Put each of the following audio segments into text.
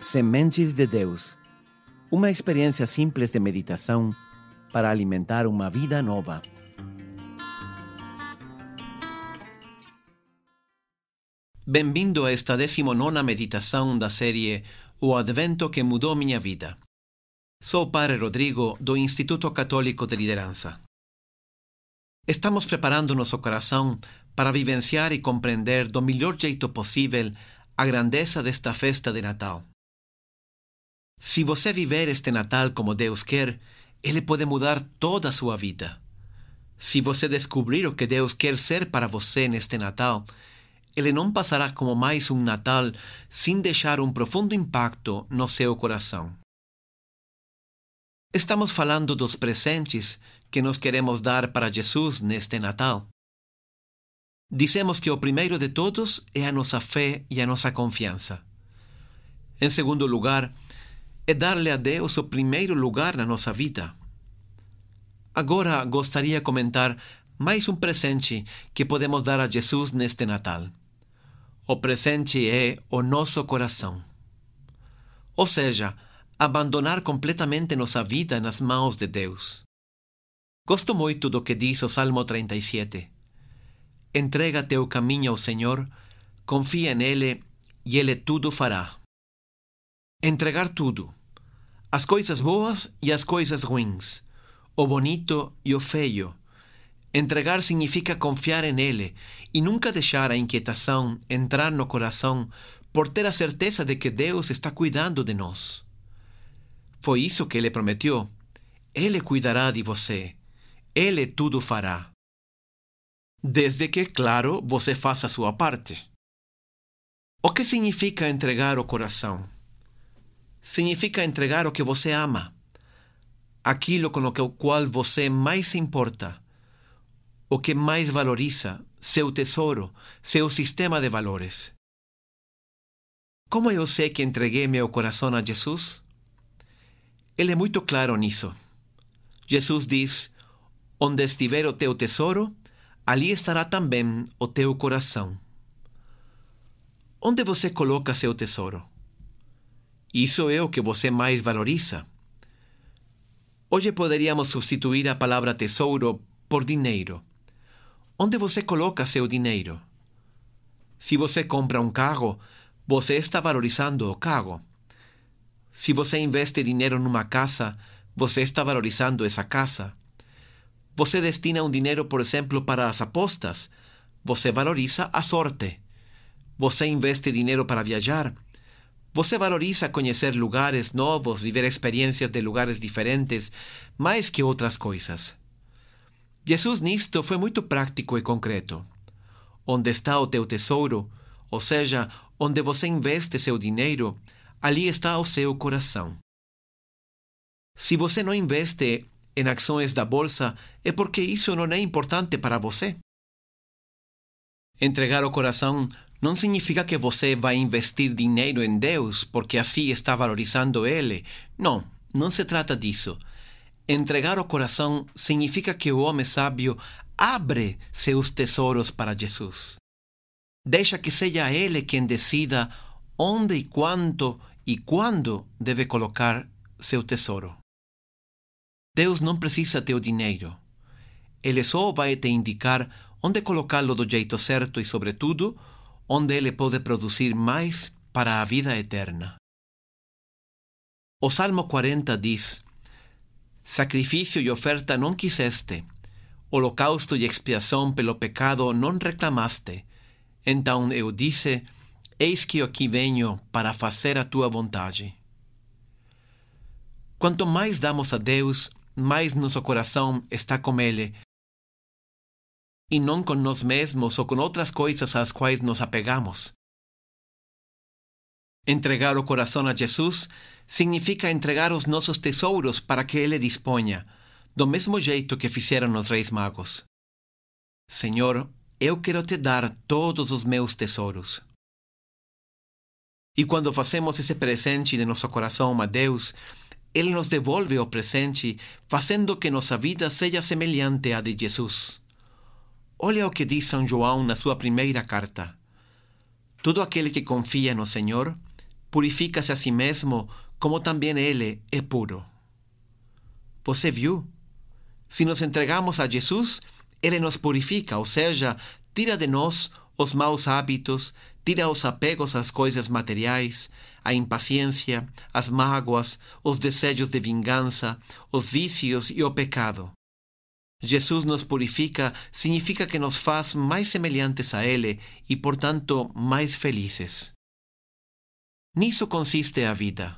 Sementes de Deus. Uma experiência simples de meditação para alimentar uma vida nova. Bem-vindo a esta 19 meditação da série O Advento que mudou minha vida. Sou o Padre Rodrigo do Instituto Católico de Liderança. Estamos preparando nosso coração para vivenciar e compreender do melhor jeito possível a grandeza desta festa de Natal. Se você viver este Natal como Deus quer, Ele pode mudar toda a sua vida. Se você descobrir o que Deus quer ser para você neste Natal, ele não passará como mais um Natal sem deixar um profundo impacto no seu coração. Estamos falando dos presentes que nós queremos dar para Jesus neste Natal. Dizemos que o primeiro de todos é a nossa fé e a nossa confiança. Em segundo lugar, é dar-lhe a Deus o primeiro lugar na nossa vida. Agora gostaria de comentar mais um presente que podemos dar a Jesus neste Natal. O presente é o nosso coração. Ou seja, abandonar completamente nossa vida nas mãos de Deus. Gosto muito do que diz o Salmo 37. Entrega teu caminho ao Senhor, confia nele e ele tudo fará. Entregar tudo as coisas boas e as coisas ruins, o bonito e o feio. Entregar significa confiar em Ele e nunca deixar a inquietação entrar no coração por ter a certeza de que Deus está cuidando de nós. Foi isso que Ele prometeu. Ele cuidará de você. Ele tudo fará. Desde que, claro, você faça a sua parte. O que significa entregar o coração? Significa entregar o que você ama, aquilo com o qual você mais se importa, o que mais valoriza, seu tesouro, seu sistema de valores. Como eu sei que entreguei meu coração a Jesus? Ele é muito claro nisso. Jesus diz: Onde estiver o teu tesouro, ali estará também o teu coração. Onde você coloca seu tesouro? Isso é o que você mais valoriza. Hoje poderíamos substituir a palavra tesouro por dinheiro. Onde você coloca seu dinheiro? Se você compra um carro, você está valorizando o carro. Se você investe dinheiro numa casa, você está valorizando essa casa. Você destina um dinheiro, por exemplo, para as apostas, você valoriza a sorte. Você investe dinheiro para viajar, você valoriza conhecer lugares novos, viver experiências de lugares diferentes, mais que outras coisas. Jesus nisto foi muito prático e concreto. Onde está o teu tesouro, ou seja, onde você investe seu dinheiro, ali está o seu coração. Se você não investe em ações da bolsa, é porque isso não é importante para você. Entregar o coração não significa que você vai investir dinheiro em Deus porque assim está valorizando Ele. Não, não se trata disso. Entregar o coração significa que o homem sábio abre seus tesouros para Jesus. Deixa que seja Ele quem decida onde e quanto e quando deve colocar seu tesouro. Deus não precisa teu dinheiro. Ele só vai te indicar onde colocá-lo do jeito certo e, sobretudo, onde ele pode produzir mais para a vida eterna. O Salmo 40 diz: Sacrifício e oferta não quiseste, holocausto e expiação pelo pecado não reclamaste. Então eu disse: Eis que aqui venho para fazer a tua vontade. Quanto mais damos a Deus, mais nosso coração está com Ele, e não com nós mesmos ou com outras coisas às quais nos apegamos. Entregar o coração a Jesus significa entregar os nossos tesouros para que Ele disponha, do mesmo jeito que fizeram os reis magos. Senhor, eu quero te dar todos os meus tesouros. E quando fazemos esse presente de nosso coração a Deus, Ele nos devolve o presente, fazendo que nossa vida seja semelhante à de Jesus. Olha o que diz São João na sua primeira carta. Todo aquele que confia no Senhor purifica-se a si mesmo, como também ele é puro. Você viu? Se nos entregamos a Jesus, ele nos purifica, ou seja, tira de nós os maus hábitos, tira os apegos às coisas materiais, a impaciência, as mágoas, os desejos de vingança, os vícios e o pecado. Jesus nos purifica significa que nos faz mais semelhantes a Ele e, portanto, mais felizes. Nisso consiste a vida,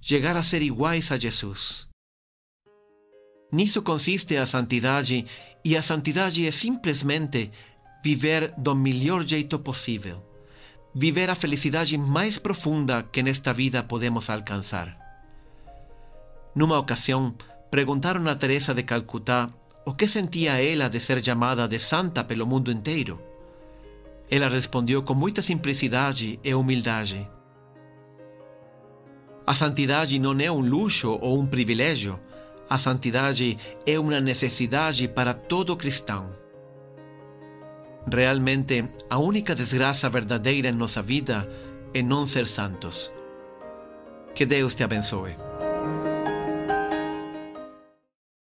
chegar a ser iguais a Jesus. Nisso consiste a santidade, e a santidade é simplesmente viver do melhor jeito possível, viver a felicidade mais profunda que nesta vida podemos alcançar. Numa ocasião, perguntaram a Teresa de Calcutá o que sentia ela de ser chamada de santa pelo mundo inteiro. Ela respondeu com muita simplicidade e humildade. A santidade não é um luxo ou um privilégio. A santidade é uma necessidade para todo cristão. Realmente, a única desgraça verdadeira em nossa vida é não ser santos. Que Deus te abençoe.